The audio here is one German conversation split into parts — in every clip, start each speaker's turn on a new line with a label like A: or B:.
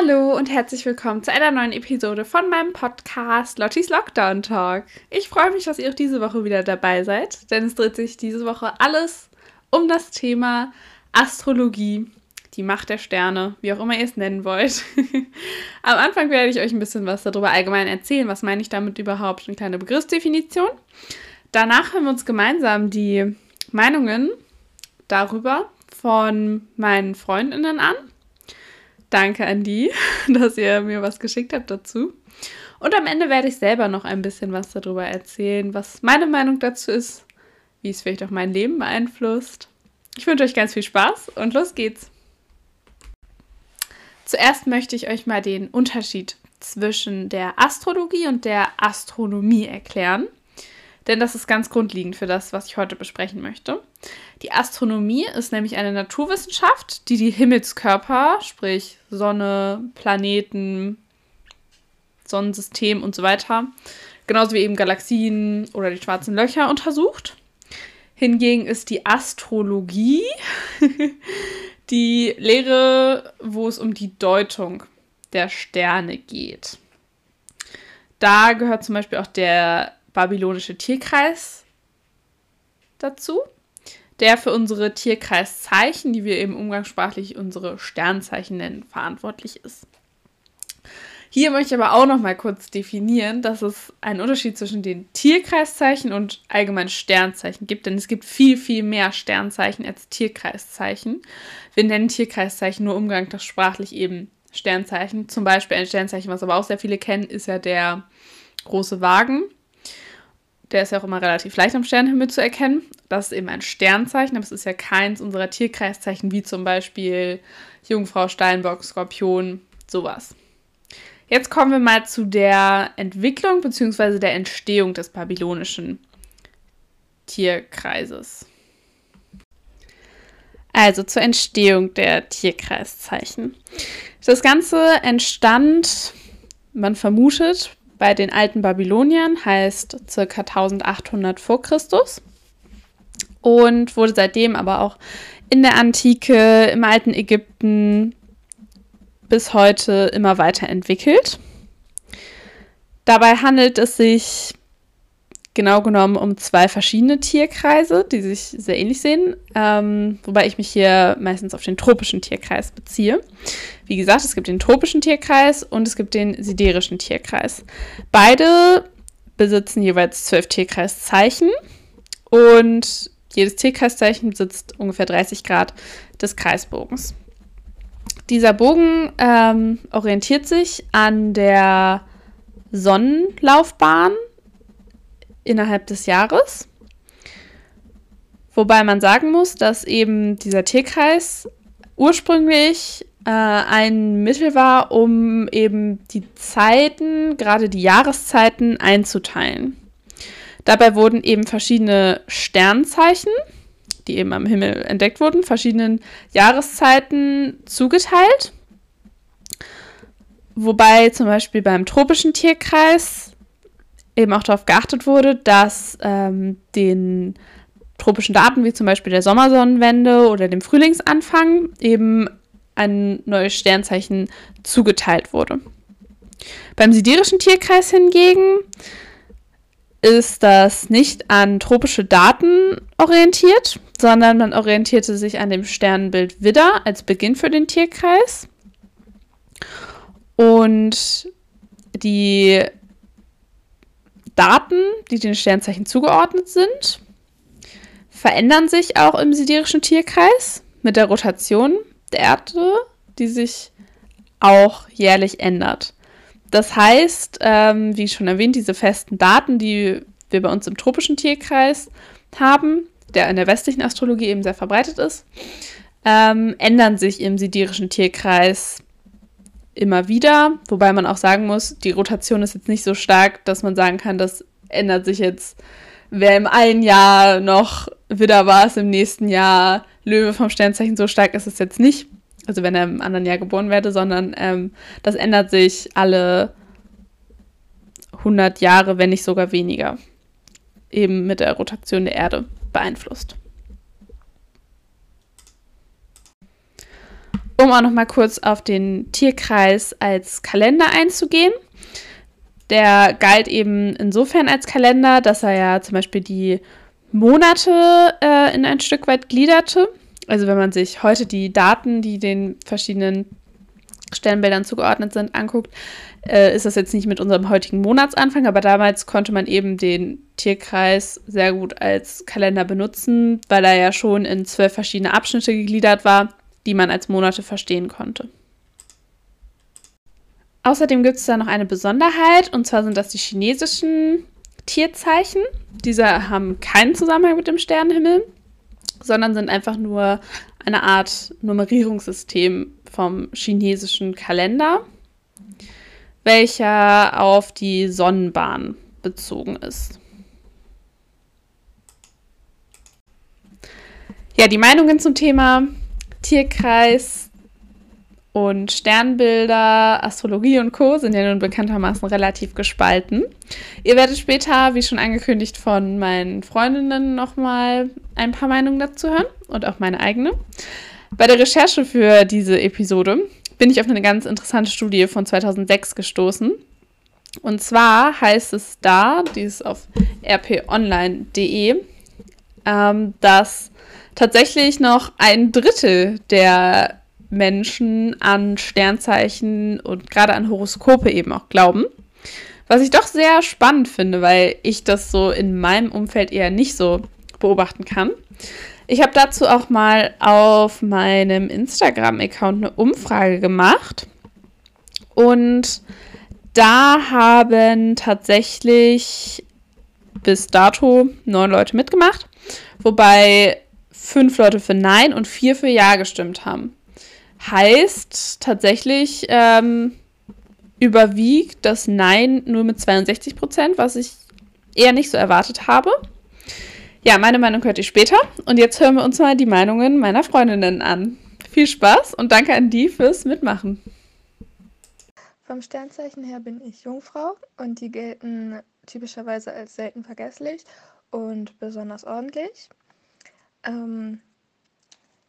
A: Hallo und herzlich willkommen zu einer neuen Episode von meinem Podcast Lottis Lockdown Talk. Ich freue mich, dass ihr auch diese Woche wieder dabei seid, denn es dreht sich diese Woche alles um das Thema Astrologie, die Macht der Sterne, wie auch immer ihr es nennen wollt. Am Anfang werde ich euch ein bisschen was darüber allgemein erzählen, was meine ich damit überhaupt, eine kleine Begriffsdefinition. Danach hören wir uns gemeinsam die Meinungen darüber von meinen Freundinnen an Danke an die, dass ihr mir was geschickt habt dazu. Und am Ende werde ich selber noch ein bisschen was darüber erzählen, was meine Meinung dazu ist, wie es vielleicht auch mein Leben beeinflusst. Ich wünsche euch ganz viel Spaß und los geht's. Zuerst möchte ich euch mal den Unterschied zwischen der Astrologie und der Astronomie erklären denn das ist ganz grundlegend für das, was ich heute besprechen möchte. Die Astronomie ist nämlich eine Naturwissenschaft, die die Himmelskörper, sprich Sonne, Planeten, Sonnensystem und so weiter, genauso wie eben Galaxien oder die schwarzen Löcher untersucht. Hingegen ist die Astrologie die Lehre, wo es um die Deutung der Sterne geht. Da gehört zum Beispiel auch der babylonische Tierkreis dazu, der für unsere Tierkreiszeichen, die wir eben umgangssprachlich unsere Sternzeichen nennen, verantwortlich ist. Hier möchte ich aber auch noch mal kurz definieren, dass es einen Unterschied zwischen den Tierkreiszeichen und allgemein Sternzeichen gibt, denn es gibt viel, viel mehr Sternzeichen als Tierkreiszeichen. Wir nennen Tierkreiszeichen nur umgangssprachlich eben Sternzeichen. Zum Beispiel ein Sternzeichen, was aber auch sehr viele kennen, ist ja der große Wagen. Der ist ja auch immer relativ leicht am Sternenhimmel zu erkennen. Das ist eben ein Sternzeichen, aber es ist ja keins unserer Tierkreiszeichen, wie zum Beispiel Jungfrau, Steinbock, Skorpion, sowas. Jetzt kommen wir mal zu der Entwicklung bzw. der Entstehung des babylonischen Tierkreises. Also zur Entstehung der Tierkreiszeichen. Das Ganze entstand, man vermutet, bei den alten Babyloniern heißt ca. 1800 vor Christus und wurde seitdem aber auch in der Antike, im alten Ägypten bis heute immer weiterentwickelt. Dabei handelt es sich genau genommen um zwei verschiedene Tierkreise, die sich sehr ähnlich sehen, ähm, wobei ich mich hier meistens auf den tropischen Tierkreis beziehe. Wie gesagt, es gibt den tropischen Tierkreis und es gibt den siderischen Tierkreis. Beide besitzen jeweils zwölf Tierkreiszeichen und jedes Tierkreiszeichen besitzt ungefähr 30 Grad des Kreisbogens. Dieser Bogen ähm, orientiert sich an der Sonnenlaufbahn innerhalb des Jahres. Wobei man sagen muss, dass eben dieser Tierkreis ursprünglich äh, ein Mittel war, um eben die Zeiten, gerade die Jahreszeiten einzuteilen. Dabei wurden eben verschiedene Sternzeichen, die eben am Himmel entdeckt wurden, verschiedenen Jahreszeiten zugeteilt. Wobei zum Beispiel beim tropischen Tierkreis eben auch darauf geachtet wurde, dass ähm, den tropischen Daten, wie zum Beispiel der Sommersonnenwende oder dem Frühlingsanfang, eben ein neues Sternzeichen zugeteilt wurde. Beim sidirischen Tierkreis hingegen ist das nicht an tropische Daten orientiert, sondern man orientierte sich an dem Sternbild Widder als Beginn für den Tierkreis. Und die Daten, die den Sternzeichen zugeordnet sind, verändern sich auch im sidirischen Tierkreis mit der Rotation der Erde, die sich auch jährlich ändert. Das heißt, ähm, wie schon erwähnt, diese festen Daten, die wir bei uns im tropischen Tierkreis haben, der in der westlichen Astrologie eben sehr verbreitet ist, ähm, ändern sich im sidirischen Tierkreis immer wieder, wobei man auch sagen muss, die Rotation ist jetzt nicht so stark, dass man sagen kann, das ändert sich jetzt. Wer im einen Jahr noch Widder war, ist im nächsten Jahr Löwe vom Sternzeichen, so stark ist es jetzt nicht. Also wenn er im anderen Jahr geboren werde, sondern ähm, das ändert sich alle 100 Jahre, wenn nicht sogar weniger. Eben mit der Rotation der Erde beeinflusst. Um auch noch mal kurz auf den Tierkreis als Kalender einzugehen. Der galt eben insofern als Kalender, dass er ja zum Beispiel die Monate äh, in ein Stück weit gliederte. Also wenn man sich heute die Daten, die den verschiedenen Sternbildern zugeordnet sind, anguckt, äh, ist das jetzt nicht mit unserem heutigen Monatsanfang, aber damals konnte man eben den Tierkreis sehr gut als Kalender benutzen, weil er ja schon in zwölf verschiedene Abschnitte gegliedert war, die man als Monate verstehen konnte. Außerdem gibt es da noch eine Besonderheit, und zwar sind das die chinesischen Tierzeichen. Diese haben keinen Zusammenhang mit dem Sternenhimmel, sondern sind einfach nur eine Art Nummerierungssystem vom chinesischen Kalender, welcher auf die Sonnenbahn bezogen ist. Ja, die Meinungen zum Thema Tierkreis und Sternbilder, Astrologie und Co. sind ja nun bekanntermaßen relativ gespalten. Ihr werdet später, wie schon angekündigt, von meinen Freundinnen nochmal ein paar Meinungen dazu hören und auch meine eigene. Bei der Recherche für diese Episode bin ich auf eine ganz interessante Studie von 2006 gestoßen. Und zwar heißt es da, die ist auf rponline.de, ähm, dass tatsächlich noch ein Drittel der Menschen an Sternzeichen und gerade an Horoskope eben auch glauben. Was ich doch sehr spannend finde, weil ich das so in meinem Umfeld eher nicht so beobachten kann. Ich habe dazu auch mal auf meinem Instagram-Account eine Umfrage gemacht. Und da haben tatsächlich bis dato neun Leute mitgemacht, wobei fünf Leute für Nein und vier für Ja gestimmt haben. Heißt tatsächlich ähm, überwiegt das Nein nur mit 62 Prozent, was ich eher nicht so erwartet habe. Ja, meine Meinung hört ihr später. Und jetzt hören wir uns mal die Meinungen meiner Freundinnen an. Viel Spaß und danke an die fürs Mitmachen.
B: Vom Sternzeichen her bin ich Jungfrau und die gelten typischerweise als selten vergesslich und besonders ordentlich. Ähm,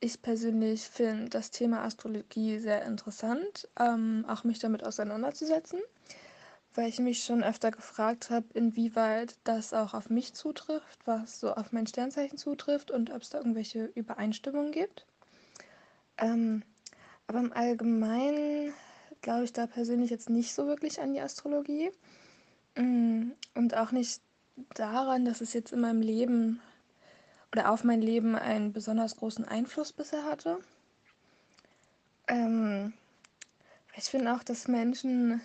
B: ich persönlich finde das Thema Astrologie sehr interessant, ähm, auch mich damit auseinanderzusetzen, weil ich mich schon öfter gefragt habe, inwieweit das auch auf mich zutrifft, was so auf mein Sternzeichen zutrifft und ob es da irgendwelche Übereinstimmungen gibt. Ähm, aber im Allgemeinen glaube ich da persönlich jetzt nicht so wirklich an die Astrologie mm, und auch nicht daran, dass es jetzt in meinem Leben oder auf mein Leben einen besonders großen Einfluss bisher hatte. Ähm, ich finde auch, dass Menschen,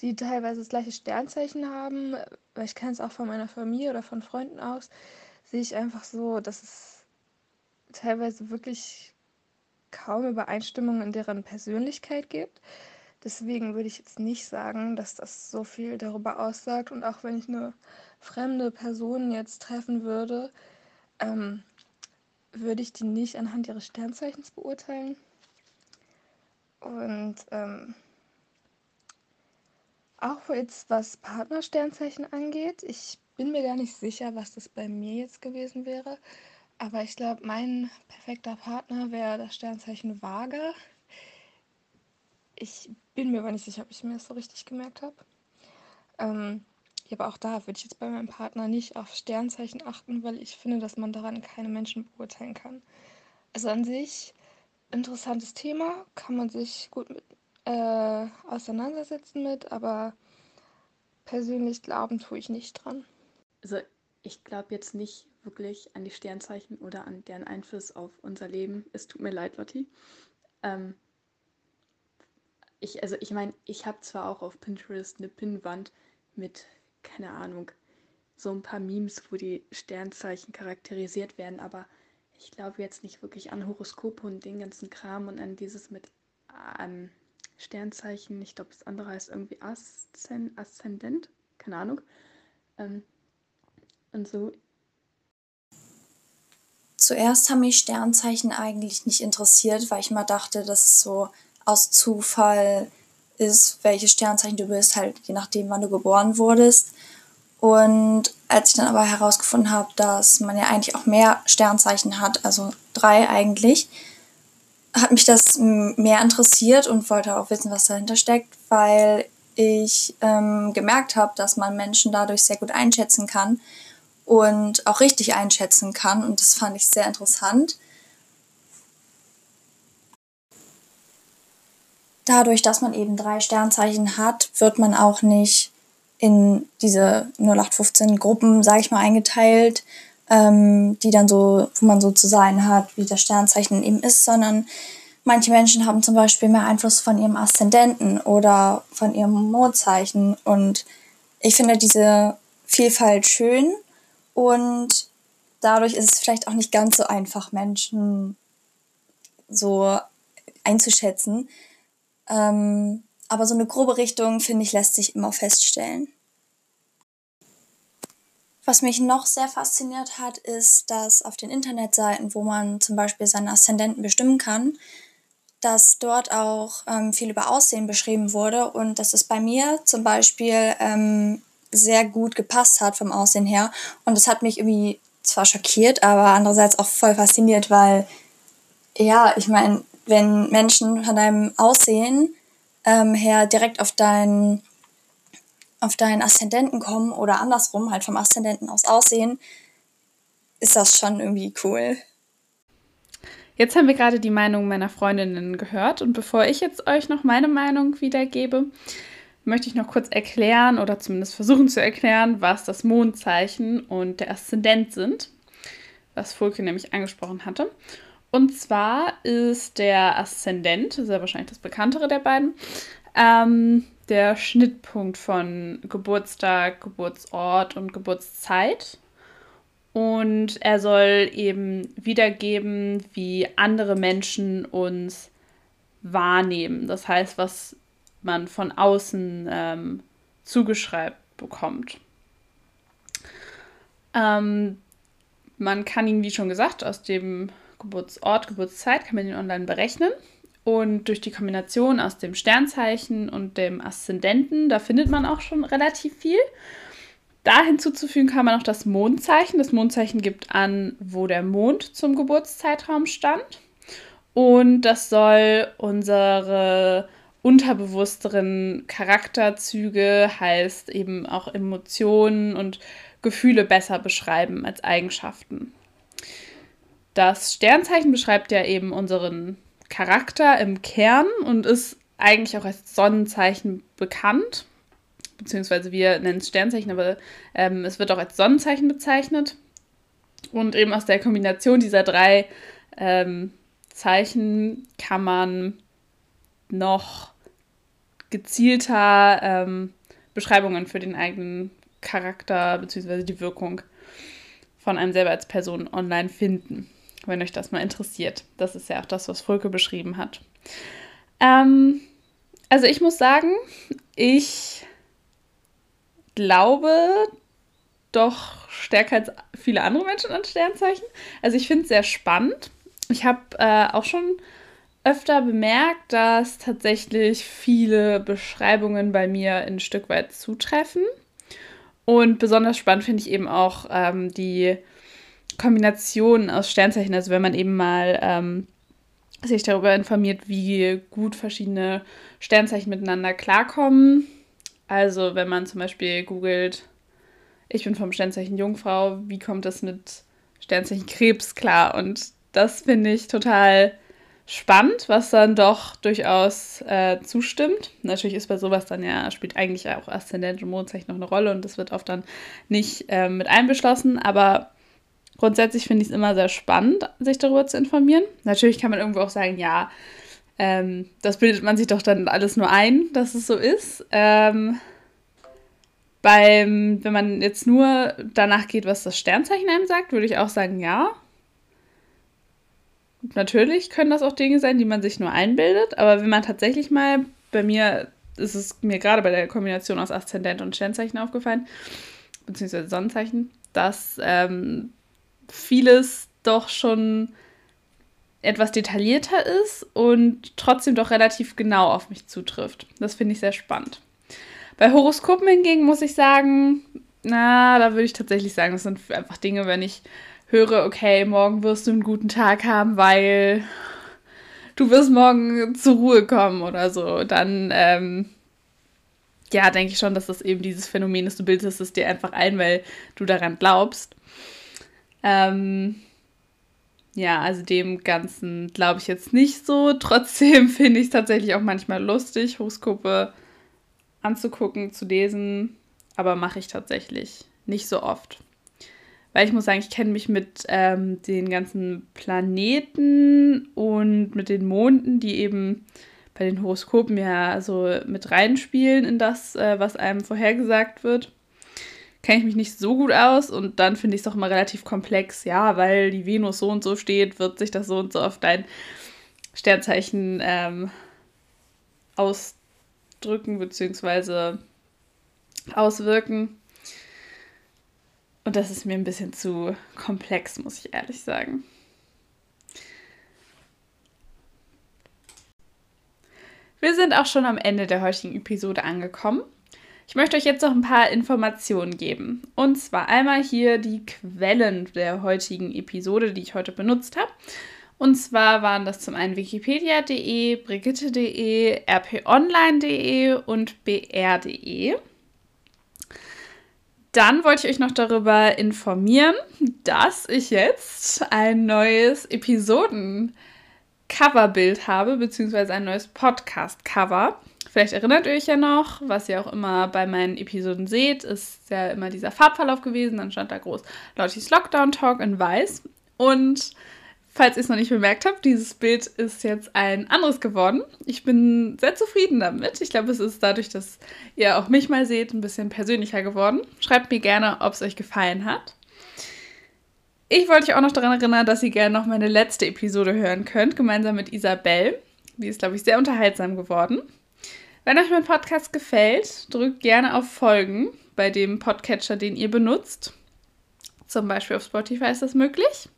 B: die teilweise das gleiche Sternzeichen haben, weil ich kenne es auch von meiner Familie oder von Freunden aus, sehe ich einfach so, dass es teilweise wirklich kaum Übereinstimmung in deren Persönlichkeit gibt. Deswegen würde ich jetzt nicht sagen, dass das so viel darüber aussagt. Und auch wenn ich eine fremde Person jetzt treffen würde, ähm, würde ich die nicht anhand ihres Sternzeichens beurteilen. Und ähm, auch jetzt was Partnersternzeichen angeht, ich bin mir gar nicht sicher, was das bei mir jetzt gewesen wäre. Aber ich glaube, mein perfekter Partner wäre das Sternzeichen Waage. Ich bin mir aber nicht sicher, ob ich mir das so richtig gemerkt habe. Ähm, ja, aber auch da würde ich jetzt bei meinem Partner nicht auf Sternzeichen achten, weil ich finde, dass man daran keine Menschen beurteilen kann. Also an sich interessantes Thema, kann man sich gut mit, äh, auseinandersetzen mit, aber persönlich glauben tue ich nicht dran.
C: Also ich glaube jetzt nicht wirklich an die Sternzeichen oder an deren Einfluss auf unser Leben. Es tut mir leid, Lotti. Ähm, ich, also ich meine, ich habe zwar auch auf Pinterest eine Pinnwand mit keine Ahnung, so ein paar Memes, wo die Sternzeichen charakterisiert werden, aber ich glaube jetzt nicht wirklich an Horoskope und den ganzen Kram und an dieses mit ähm, Sternzeichen. Ich glaube, das andere heißt irgendwie Aszend Aszendent, keine Ahnung. Ähm, und so.
D: Zuerst haben mich Sternzeichen eigentlich nicht interessiert, weil ich mal dachte, dass es so aus Zufall ist, welches Sternzeichen du bist, halt je nachdem, wann du geboren wurdest. Und als ich dann aber herausgefunden habe, dass man ja eigentlich auch mehr Sternzeichen hat, also drei eigentlich, hat mich das mehr interessiert und wollte auch wissen, was dahinter steckt, weil ich ähm, gemerkt habe, dass man Menschen dadurch sehr gut einschätzen kann und auch richtig einschätzen kann. Und das fand ich sehr interessant. Dadurch, dass man eben drei Sternzeichen hat, wird man auch nicht in diese 0815 Gruppen, sage ich mal, eingeteilt, ähm, die dann so, wo man so zu sein hat, wie das Sternzeichen eben ist, sondern manche Menschen haben zum Beispiel mehr Einfluss von ihrem Aszendenten oder von ihrem Mondzeichen. Und ich finde diese Vielfalt schön und dadurch ist es vielleicht auch nicht ganz so einfach, Menschen so einzuschätzen. Ähm, aber so eine grobe Richtung, finde ich, lässt sich immer feststellen. Was mich noch sehr fasziniert hat, ist, dass auf den Internetseiten, wo man zum Beispiel seinen Aszendenten bestimmen kann, dass dort auch ähm, viel über Aussehen beschrieben wurde und dass es bei mir zum Beispiel ähm, sehr gut gepasst hat vom Aussehen her. Und das hat mich irgendwie zwar schockiert, aber andererseits auch voll fasziniert, weil ja, ich meine, wenn Menschen von deinem Aussehen ähm, her direkt auf deinen auf deinen Aszendenten kommen oder andersrum, halt vom Aszendenten aus aussehen, ist das schon irgendwie cool.
A: Jetzt haben wir gerade die Meinung meiner Freundinnen gehört und bevor ich jetzt euch noch meine Meinung wiedergebe, möchte ich noch kurz erklären oder zumindest versuchen zu erklären, was das Mondzeichen und der Aszendent sind, was Fulke nämlich angesprochen hatte. Und zwar ist der Aszendent, sehr wahrscheinlich das bekanntere der beiden, ähm, der Schnittpunkt von Geburtstag, Geburtsort und Geburtszeit. Und er soll eben wiedergeben, wie andere Menschen uns wahrnehmen. Das heißt, was man von außen ähm, zugeschreibt bekommt. Ähm, man kann ihn, wie schon gesagt, aus dem Geburtsort, Geburtszeit, kann man ihn online berechnen. Und durch die Kombination aus dem Sternzeichen und dem Aszendenten, da findet man auch schon relativ viel. Da hinzuzufügen kann man auch das Mondzeichen. Das Mondzeichen gibt an, wo der Mond zum Geburtszeitraum stand. Und das soll unsere unterbewussteren Charakterzüge, heißt eben auch Emotionen und Gefühle besser beschreiben als Eigenschaften. Das Sternzeichen beschreibt ja eben unseren Charakter im Kern und ist eigentlich auch als Sonnenzeichen bekannt. Beziehungsweise wir nennen es Sternzeichen, aber ähm, es wird auch als Sonnenzeichen bezeichnet. Und eben aus der Kombination dieser drei ähm, Zeichen kann man noch gezielter ähm, Beschreibungen für den eigenen Charakter bzw. die Wirkung von einem selber als Person online finden wenn euch das mal interessiert. Das ist ja auch das, was Volke beschrieben hat. Ähm, also ich muss sagen, ich glaube doch stärker als viele andere Menschen an Sternzeichen. Also ich finde es sehr spannend. Ich habe äh, auch schon öfter bemerkt, dass tatsächlich viele Beschreibungen bei mir ein Stück weit zutreffen. Und besonders spannend finde ich eben auch ähm, die Kombination aus Sternzeichen, also wenn man eben mal ähm, sich darüber informiert, wie gut verschiedene Sternzeichen miteinander klarkommen. Also wenn man zum Beispiel googelt, ich bin vom Sternzeichen Jungfrau, wie kommt das mit Sternzeichen Krebs klar? Und das finde ich total spannend, was dann doch durchaus äh, zustimmt. Natürlich ist bei sowas dann ja, spielt eigentlich auch Aszendent und Mondzeichen noch eine Rolle und das wird oft dann nicht äh, mit einbeschlossen, aber Grundsätzlich finde ich es immer sehr spannend, sich darüber zu informieren. Natürlich kann man irgendwo auch sagen, ja, ähm, das bildet man sich doch dann alles nur ein, dass es so ist. Ähm, beim, wenn man jetzt nur danach geht, was das Sternzeichen einem sagt, würde ich auch sagen, ja. Natürlich können das auch Dinge sein, die man sich nur einbildet, aber wenn man tatsächlich mal, bei mir ist es mir gerade bei der Kombination aus Aszendent und Sternzeichen aufgefallen, beziehungsweise Sonnenzeichen, dass ähm, vieles doch schon etwas detaillierter ist und trotzdem doch relativ genau auf mich zutrifft. Das finde ich sehr spannend. Bei Horoskopen hingegen muss ich sagen, na, da würde ich tatsächlich sagen, das sind einfach Dinge, wenn ich höre, okay, morgen wirst du einen guten Tag haben, weil du wirst morgen zur Ruhe kommen oder so, dann ähm, ja, denke ich schon, dass das eben dieses Phänomen ist, du bildest es dir einfach ein, weil du daran glaubst. Ähm, ja, also dem Ganzen glaube ich jetzt nicht so. Trotzdem finde ich es tatsächlich auch manchmal lustig, Horoskope anzugucken, zu lesen, aber mache ich tatsächlich nicht so oft. Weil ich muss sagen, ich kenne mich mit ähm, den ganzen Planeten und mit den Monden, die eben bei den Horoskopen ja so mit reinspielen in das, äh, was einem vorhergesagt wird, kenne ich mich nicht so gut aus und dann finde ich es doch immer relativ komplex. Ja, weil die Venus so und so steht, wird sich das so und so auf dein Sternzeichen ähm, ausdrücken bzw. auswirken. Und das ist mir ein bisschen zu komplex, muss ich ehrlich sagen. Wir sind auch schon am Ende der heutigen Episode angekommen. Ich möchte euch jetzt noch ein paar Informationen geben. Und zwar einmal hier die Quellen der heutigen Episode, die ich heute benutzt habe. Und zwar waren das zum einen wikipedia.de, brigitte.de, rponline.de und br.de. Dann wollte ich euch noch darüber informieren, dass ich jetzt ein neues Episoden Coverbild habe, beziehungsweise ein neues Podcast-Cover. Vielleicht erinnert ihr euch ja noch, was ihr auch immer bei meinen Episoden seht, ist ja immer dieser Farbverlauf gewesen. Dann stand da groß Lottis Lockdown Talk in weiß. Und falls ihr es noch nicht bemerkt habt, dieses Bild ist jetzt ein anderes geworden. Ich bin sehr zufrieden damit. Ich glaube, es ist dadurch, dass ihr auch mich mal seht, ein bisschen persönlicher geworden. Schreibt mir gerne, ob es euch gefallen hat. Ich wollte euch auch noch daran erinnern, dass ihr gerne noch meine letzte Episode hören könnt, gemeinsam mit Isabel. Die ist, glaube ich, sehr unterhaltsam geworden. Wenn euch mein Podcast gefällt, drückt gerne auf Folgen bei dem Podcatcher, den ihr benutzt. Zum Beispiel auf Spotify ist das möglich.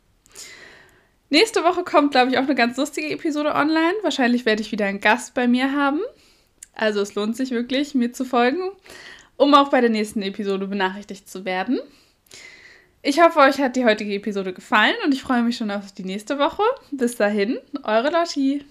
A: Nächste Woche kommt, glaube ich, auch eine ganz lustige Episode online. Wahrscheinlich werde ich wieder einen Gast bei mir haben. Also es lohnt sich wirklich, mir zu folgen, um auch bei der nächsten Episode benachrichtigt zu werden. Ich hoffe, euch hat die heutige Episode gefallen und ich freue mich schon auf die nächste Woche. Bis dahin, eure Lotti.